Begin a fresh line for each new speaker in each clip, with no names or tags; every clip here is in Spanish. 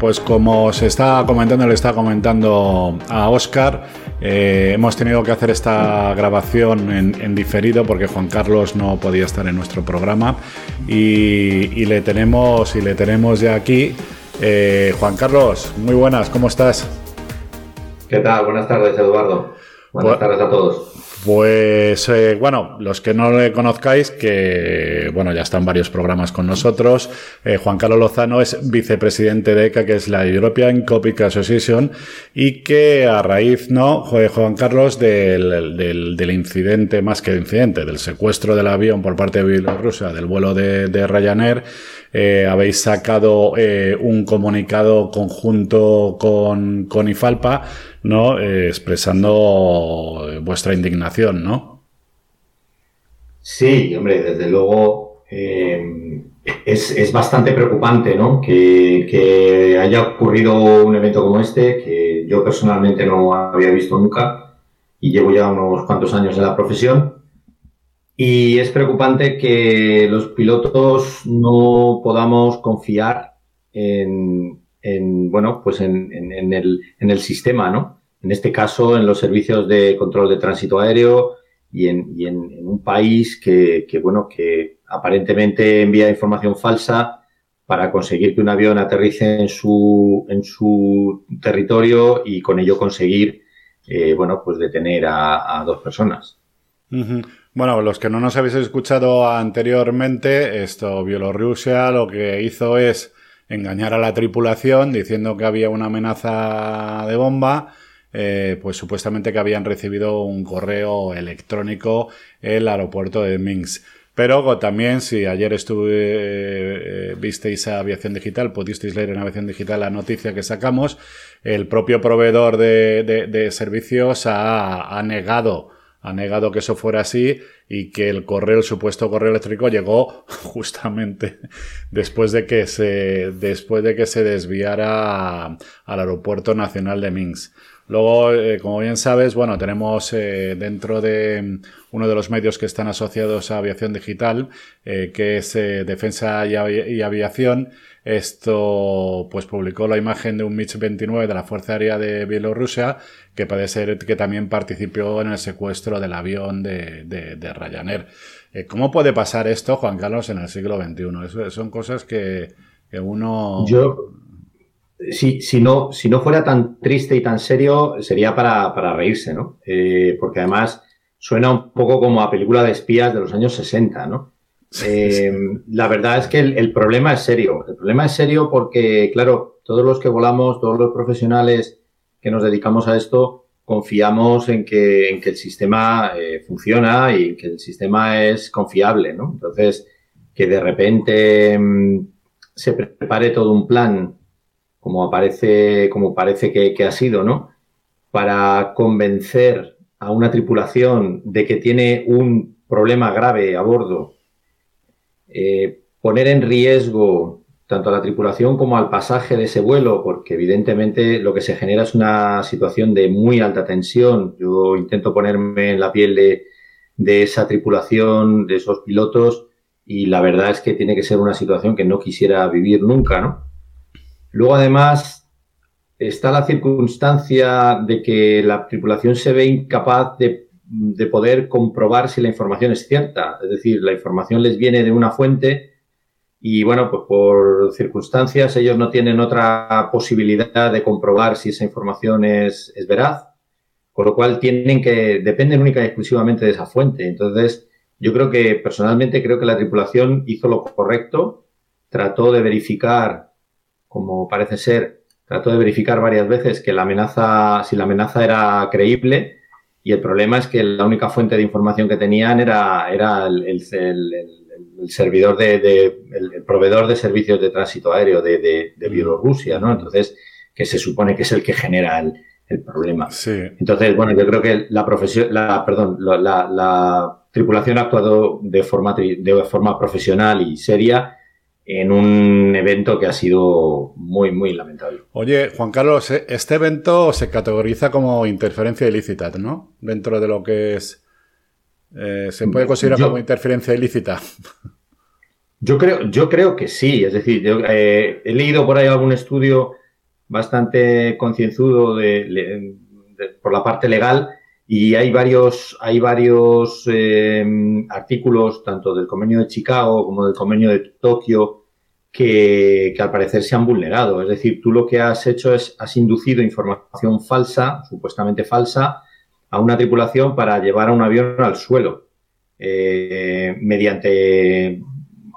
pues como se está comentando, le está comentando a Oscar, eh, hemos tenido que hacer esta grabación en, diferido porque Juan Carlos no podía estar en nuestro programa y, le tenemos y le tenemos ya aquí. Eh, Juan Carlos, muy buenas, ¿cómo estás?
¿Qué tal? Buenas tardes, Eduardo. Buenas tardes a todos.
Pues eh, bueno, los que no le conozcáis, que bueno, ya están varios programas con nosotros. Eh, Juan Carlos Lozano es vicepresidente de ECA, que es la European Copycat Association, y que a raíz, ¿no? Juan Carlos, del, del, incidente, más que incidente, del secuestro del avión por parte de Bielorrusia, del vuelo de, de Ryanair, eh, habéis sacado un comunicado conjunto con, con IFALPA ¿no? Eh, expresando vuestra indignación, ¿no?
Sí, hombre, desde luego eh, es, bastante preocupante, ¿no? Que, haya ocurrido un evento como este, que yo personalmente no había visto nunca y llevo ya unos cuantos años en la profesión. Y es preocupante que los pilotos no podamos confiar en, en, bueno, pues en, en, el, en el sistema, ¿no? En este caso, en los servicios de control de tránsito aéreo y en, y en un país que, bueno, que aparentemente envía información falsa para conseguir que un avión aterrice en su, en su territorio y con ello conseguir, eh, bueno, pues detener a, a dos personas.
Bueno, los que no nos habéis escuchado anteriormente, esto, Bielorrusia lo que hizo es engañar a la tripulación diciendo que había una amenaza de bomba. Eh, pues supuestamente que habían recibido un correo electrónico en el aeropuerto de Minsk. Pero también, si ayer estuve, eh, visteis a Aviación Digital, pudisteis leer en Aviación Digital la noticia que sacamos, el propio proveedor de, servicios ha, negado ha negado que eso fuera así y que el correo, el supuesto correo eléctrico llegó justamente después de que se, después de que se desviara al aeropuerto nacional de Minsk. Luego, eh, como bien sabes, bueno, tenemos eh, dentro de uno de los medios que están asociados a aviación digital, eh, que es Defensa y, Aviación. Esto, pues, publicó la imagen de un MiG-29 de la Fuerza Aérea de Bielorrusia que puede ser que también participó en el secuestro del avión de, de, Ryanair. ¿Cómo puede pasar esto, Juan Carlos, en el siglo XXI? son cosas que, uno...
Yo, si, si, no, si no fuera tan triste y tan serio, sería para, reírse, ¿no? Eh, porque además suena un poco como a película de espías de los años 60, ¿no? Eh, la verdad es que el, el, problema es serio. El problema es serio porque, claro, todos los que volamos, todos los profesionales que nos dedicamos a esto confiamos en que, en que el sistema eh, funciona y que el sistema es confiable, ¿no? Entonces, que de repente mm, se prepare todo un plan, como aparece, como parece que, ha sido, ¿no? Para convencer a una tripulación de que tiene un problema grave a bordo, eh, poner en riesgo tanto a la tripulación como al pasaje de ese vuelo, porque evidentemente lo que se genera es una situación de muy alta tensión. Yo intento ponerme en la piel de, esa tripulación, de esos pilotos, y la verdad es que tiene que ser una situación que no quisiera vivir nunca, ¿no? Luego, además, está la circunstancia de que la tripulación se ve incapaz de, de poder comprobar si la información es cierta. Es decir, la información les viene de una fuente y bueno, pues por circunstancias ellos no tienen otra posibilidad de comprobar si esa información es, es veraz, con lo cual tienen que, dependen única y exclusivamente de esa fuente. Entonces, yo creo que personalmente creo que la tripulación hizo lo correcto, trató de verificar, como parece ser, trató de verificar varias veces que la amenaza, si la amenaza era creíble, y el problema es que la única fuente de información que tenían era, era el, el, el el servidor de, el, proveedor de servicios de tránsito aéreo de, de, mm. Bielorrusia, ¿no? Entonces, que se supone que es el que genera el, problema.
Sí.
Entonces, bueno, yo creo que la profesión, la, perdón, la, tripulación ha actuado de forma, de forma profesional y seria en un evento que ha sido muy, muy lamentable.
Oye, Juan Carlos, e, este evento se categoriza como interferencia ilícita, ¿no? Dentro de lo que es eh, ¿Se puede considerar como interferencia ilícita?
Yo creo, yo creo que sí. Es decir, yo, eh, he leído por ahí algún estudio bastante concienzudo por la parte legal y hay varios, hay varios eh, artículos, tanto del convenio de Chicago como del convenio de Tokio, que, al parecer se han vulnerado. Es decir, tú lo que has hecho es, has inducido información falsa, supuestamente falsa, a una tripulación para llevar a un avión al suelo, eh, mediante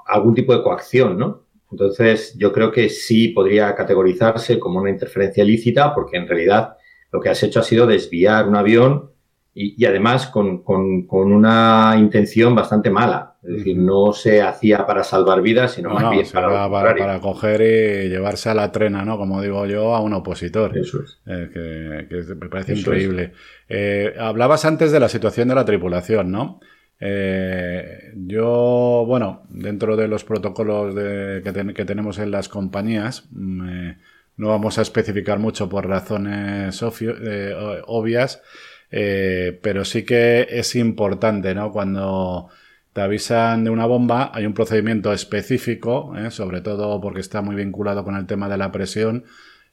algún tipo de coacción, ¿no? Entonces, yo creo que sí podría categorizarse como una interferencia ilícita, porque en realidad lo que has hecho ha sido desviar un avión y, además con, una intención bastante mala. Es decir, no se hacía para salvar vidas, sino más bien
para, para, coger y llevarse a la trena, ¿no? Como digo yo, a un opositor.
Eso es.
Eh, que, me parece increíble. Eh, hablabas antes de la situación de la tripulación, ¿no? Eh, yo, bueno, dentro de los protocolos que, tenemos en las compañías, mm, no vamos a especificar mucho por razones obvias. Eh, pero sí que es importante, ¿no? Cuando te avisan de una bomba, hay un procedimiento específico, ¿eh? sobre todo porque está muy vinculado con el tema de la presión,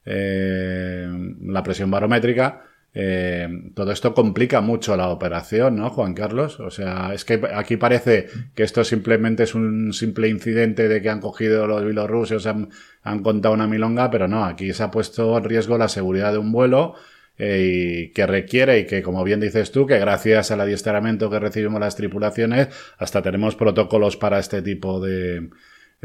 eh, la presión barométrica. todo esto complica mucho la operación, ¿no, Juan Carlos? O sea, es que aquí parece que esto simplemente es un simple incidente de que han cogido los bielorrusos, han, han contado una milonga, pero no, aquí se ha puesto en riesgo la seguridad de un vuelo, eh, y que requiere y que, como bien dices tú, que gracias al adiestramiento que recibimos las tripulaciones, hasta tenemos protocolos para este tipo de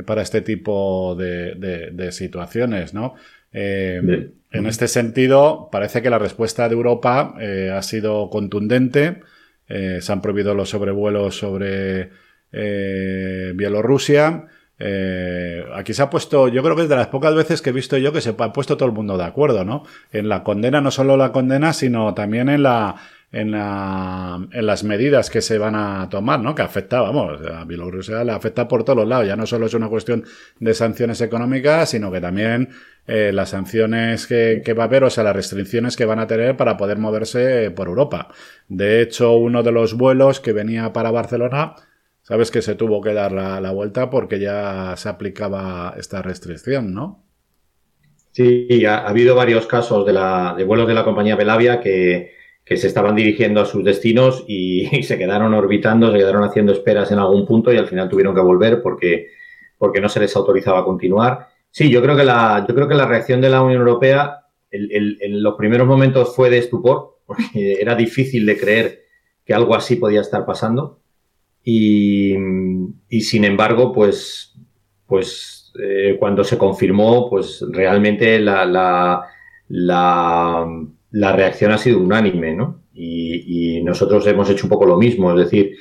para este tipo de, situaciones, ¿no? Eh, en este sentido, parece que la respuesta de Europa eh, ha sido contundente. se han prohibido los sobrevuelos sobre Bielorrusia. Eh, aquí se ha puesto, yo creo que es de las pocas veces que he visto yo que se ha puesto todo el mundo de acuerdo, ¿no? En la condena, no solo la condena, sino también en la, en, la, en las medidas que se van a tomar, ¿no? Que afecta, vamos, a Bielorrusia le afecta por todos lados. Ya no solo es una cuestión de sanciones económicas, sino que también eh, las sanciones que, que, va a haber, o sea, las restricciones que van a tener para poder moverse por Europa. De hecho, uno de los vuelos que venía para Barcelona Sabes que se tuvo que dar la, vuelta porque ya se aplicaba esta restricción, ¿no?
Sí, ha, habido varios casos de, la, de vuelos de la compañía Belavia que, se estaban dirigiendo a sus destinos y, se quedaron orbitando, se quedaron haciendo esperas en algún punto y al final tuvieron que volver porque, porque no se les autorizaba a continuar. Sí, yo creo que la, yo creo que la reacción de la Unión Europea en los primeros momentos fue de estupor, porque era difícil de creer que algo así podía estar pasando. Y, sin embargo, pues, pues eh, cuando se confirmó, pues realmente la, la, la, reacción ha sido unánime, ¿no? Y, nosotros hemos hecho un poco lo mismo, es decir,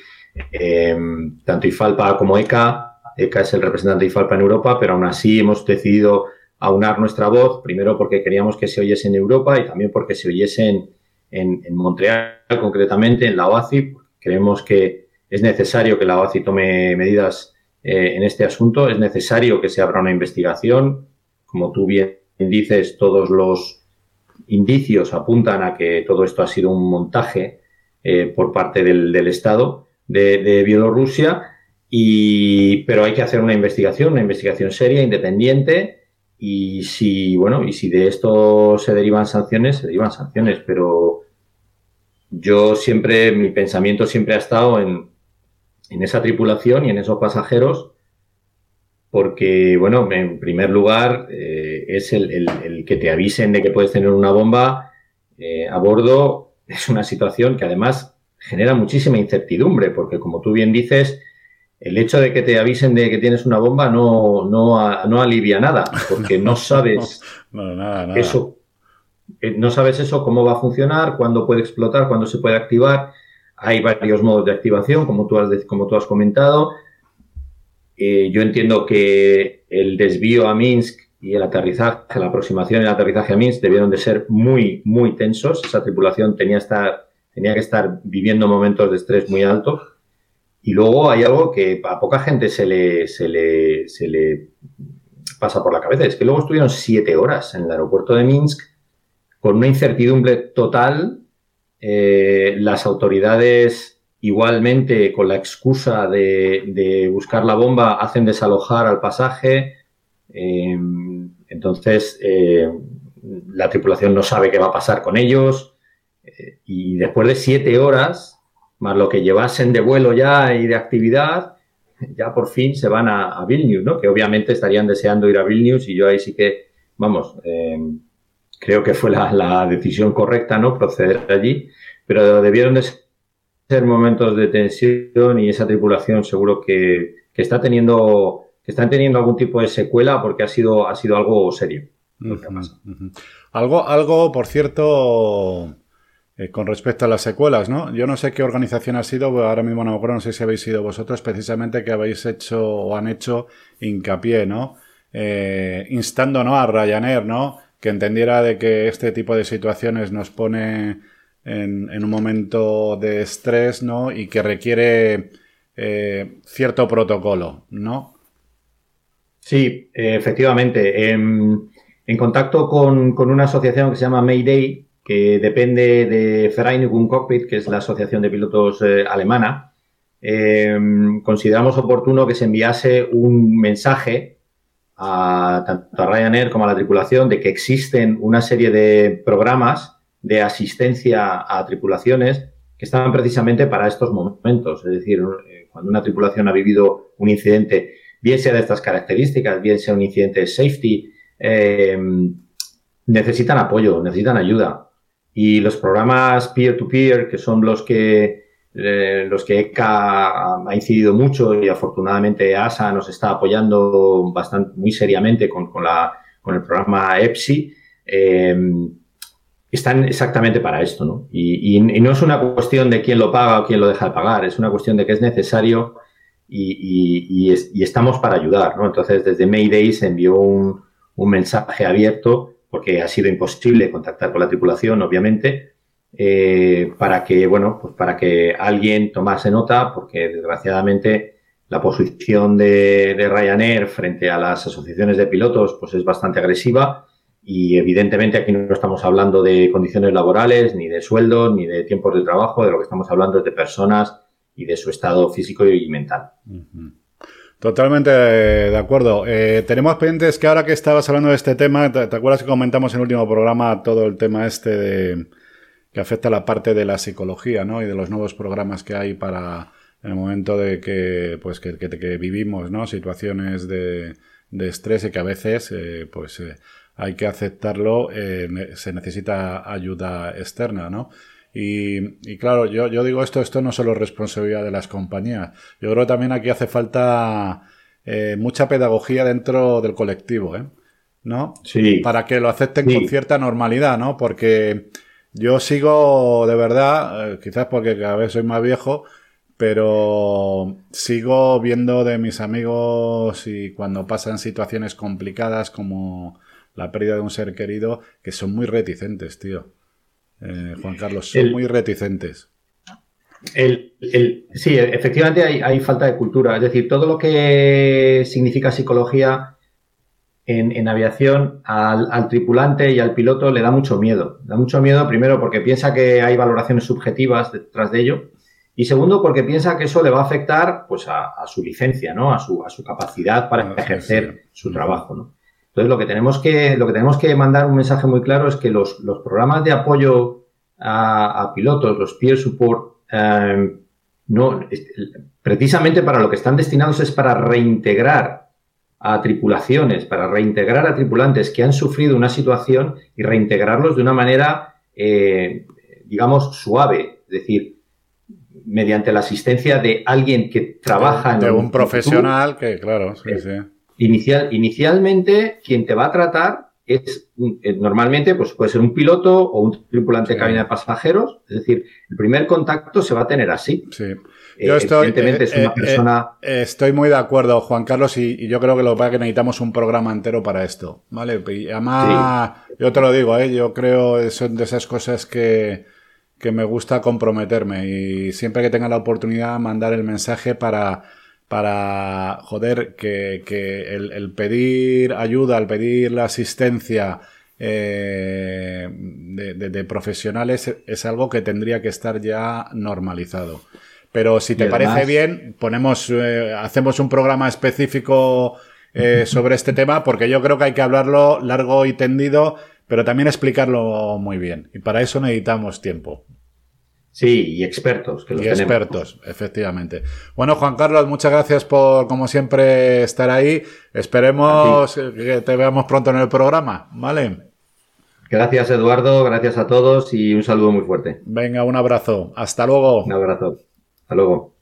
em, tanto IFALPA como ECA, ECA es el representante de IFALPA en Europa, pero aún así hemos decidido aunar nuestra voz, primero porque queríamos que se oyese en Europa y también porque se oyese en, en Montreal, concretamente en la OACI. Creemos que, es necesario que la OACI tome medidas eh, en este asunto, es necesario que se abra una investigación. Como tú bien dices, todos los indicios apuntan a que todo esto ha sido un montaje eh, por parte del, Estado de, Bielorrusia, y, pero hay que hacer una investigación, una investigación seria, independiente, y si, bueno, y si de esto se derivan sanciones, se derivan sanciones, pero yo siempre, mi pensamiento siempre ha estado en, en esa tripulación y en esos pasajeros, porque, bueno, en primer lugar, eh, es el, que te avisen de que puedes tener una bomba eh, a bordo, es una situación que además genera muchísima incertidumbre, porque como tú bien dices, el hecho de que te avisen de que tienes una bomba no, no, alivia nada, porque no sabes eso. Eh, no sabes eso, cómo va a funcionar, cuándo puede explotar, cuándo se puede activar. Hay varios modos de activación, como tú has, como tú has comentado. Eh, yo entiendo que el desvío a Minsk y el aterrizaje, la aproximación y el aterrizaje a Minsk debieron de ser muy, muy tensos. Esa tripulación tenía, tenía que estar viviendo momentos de estrés muy altos. Y luego hay algo que a poca gente se le, se le, se le pasa por la cabeza. Es que luego estuvieron siete horas en el aeropuerto de Minsk con una incertidumbre total eh, las autoridades igualmente con la excusa de, buscar la bomba hacen desalojar al pasaje. Eh, entonces, eh, la tripulación no sabe qué va a pasar con ellos. Eh, y después de siete horas, más lo que llevasen de vuelo ya y de actividad, ya por fin se van a, Vilnius, ¿no? Que obviamente estarían deseando ir a Vilnius y yo ahí sí que, vamos, eh, creo que fue la, decisión correcta, ¿no? Proceder allí, pero debieron de ser momentos de tensión y esa tripulación seguro que, que está teniendo que están teniendo algún tipo de secuela porque ha sido, ha sido algo serio.
Algo, algo, por cierto, eh, con respecto a las secuelas, ¿no? Yo no sé qué organización ha sido, ahora mismo no me acuerdo, no sé si habéis sido vosotros, precisamente que habéis hecho o han hecho hincapié, ¿no? Eh, instando, ¿no? A Ryanair, ¿no? Que entendiera de que este tipo de situaciones nos pone en, un momento de estrés, ¿no? Y que requiere eh, cierto protocolo, ¿no?
Sí, efectivamente. En, contacto con, una asociación que se llama Mayday, que depende de Vereinigung Cockpit, que es la asociación de pilotos eh, alemana, em, consideramos oportuno que se enviase un mensaje a tanto a Ryanair como a la tripulación de que existen una serie de programas de asistencia a tripulaciones que están precisamente para estos momentos. Es decir, eh, cuando una tripulación ha vivido un incidente bien sea de estas características, bien sea un incidente de safety, eh, necesitan apoyo, necesitan ayuda. Y los programas peer-to-peer, que son los que, eh, los que ECA ha incidido mucho y afortunadamente ASA nos está apoyando bastante, muy seriamente con, la, con el programa EPSI, eh, están exactamente para esto, ¿no? Y, y, no es una cuestión de quién lo paga o quién lo deja de pagar, es una cuestión de que es necesario y, estamos para ayudar, ¿no? Entonces, desde Mayday se envió un, mensaje abierto, porque ha sido imposible contactar con la tripulación, obviamente, eh, para que, bueno, pues para que alguien tomase nota, porque desgraciadamente la posición de, Ryanair frente a las asociaciones de pilotos, pues es bastante agresiva y evidentemente aquí no estamos hablando de condiciones laborales, ni de sueldos, ni de tiempos de trabajo, de lo que estamos hablando es de personas y de su estado físico y mental.
Totalmente de acuerdo. Eh, tenemos pendientes que ahora que estabas hablando de este tema, ¿te, acuerdas que comentamos en el último programa todo el tema este de, que afecta a la parte de la psicología, ¿no? Y de los nuevos programas que hay para en el momento de que, pues, que, vivimos, ¿no? Situaciones de, estrés y que a veces, eh, pues, eh, hay que aceptarlo, se necesita ayuda externa, ¿no? Y, claro, yo, yo, digo esto, esto no solo es responsabilidad de las compañías. Yo creo que también aquí hace falta eh, mucha pedagogía dentro del colectivo, ¿eh? ¿No?
Sí.
Para que lo acepten con cierta normalidad, ¿no? Porque yo sigo, de verdad, eh, quizás porque cada vez soy más viejo, pero sigo viendo de mis amigos y cuando pasan situaciones complicadas como la pérdida de un ser querido, que son muy reticentes, tío. Eh, Juan Carlos, son muy reticentes.
El, sí, efectivamente hay, falta de cultura. Es decir, todo lo que significa psicología en, aviación al, tripulante y al piloto le da mucho miedo. Da mucho miedo, primero, porque piensa que hay valoraciones subjetivas detrás de ello. Y segundo, porque piensa que eso le va a afectar pues, a, su licencia, ¿no? A su, a su capacidad para ah, ejercer su trabajo, ¿no? Entonces, lo que tenemos que, lo que tenemos que mandar un mensaje muy claro es que los, programas de apoyo a, pilotos, los peer support, em, no, precisamente para lo que están destinados es para reintegrar a tripulaciones, para reintegrar a tripulantes que han sufrido una situación y reintegrarlos de una manera, eh, digamos, suave, es decir, mediante la asistencia de alguien que trabaja
en un profesional que, claro, sí, sí
Inicial, inicialmente, quien te va a tratar es eh, normalmente pues puede ser un piloto o un tripulante de cabina de pasajeros. Es decir, el primer contacto se va a tener así.
Sí. Eh, yo estoy, es una eh, persona... estoy muy de acuerdo, Juan Carlos, y, yo creo que lo que pasa es que necesitamos un programa entero para esto. ¿Vale? Y además, yo te lo digo, ¿eh? yo creo son de esas cosas que, que me gusta comprometerme y siempre que tenga la oportunidad mandar el mensaje para para, joder, que, que el, pedir ayuda, el pedir la asistencia eh, de, profesionales es algo que tendría que estar ya normalizado. Pero si te parece bien, ponemos, eh, hacemos un programa específico eh, sobre este tema, porque yo creo que hay que hablarlo largo y tendido, pero también explicarlo muy bien. Y para eso necesitamos tiempo.
Sí, y expertos. Que
y expertos, efectivamente. Bueno, Juan Carlos, muchas gracias por, como siempre, estar ahí. Esperemos que te veamos pronto en el programa, ¿vale?
Gracias, Eduardo. Gracias a todos y un saludo muy fuerte.
Venga, un abrazo. Hasta luego.
Un abrazo. Hasta luego.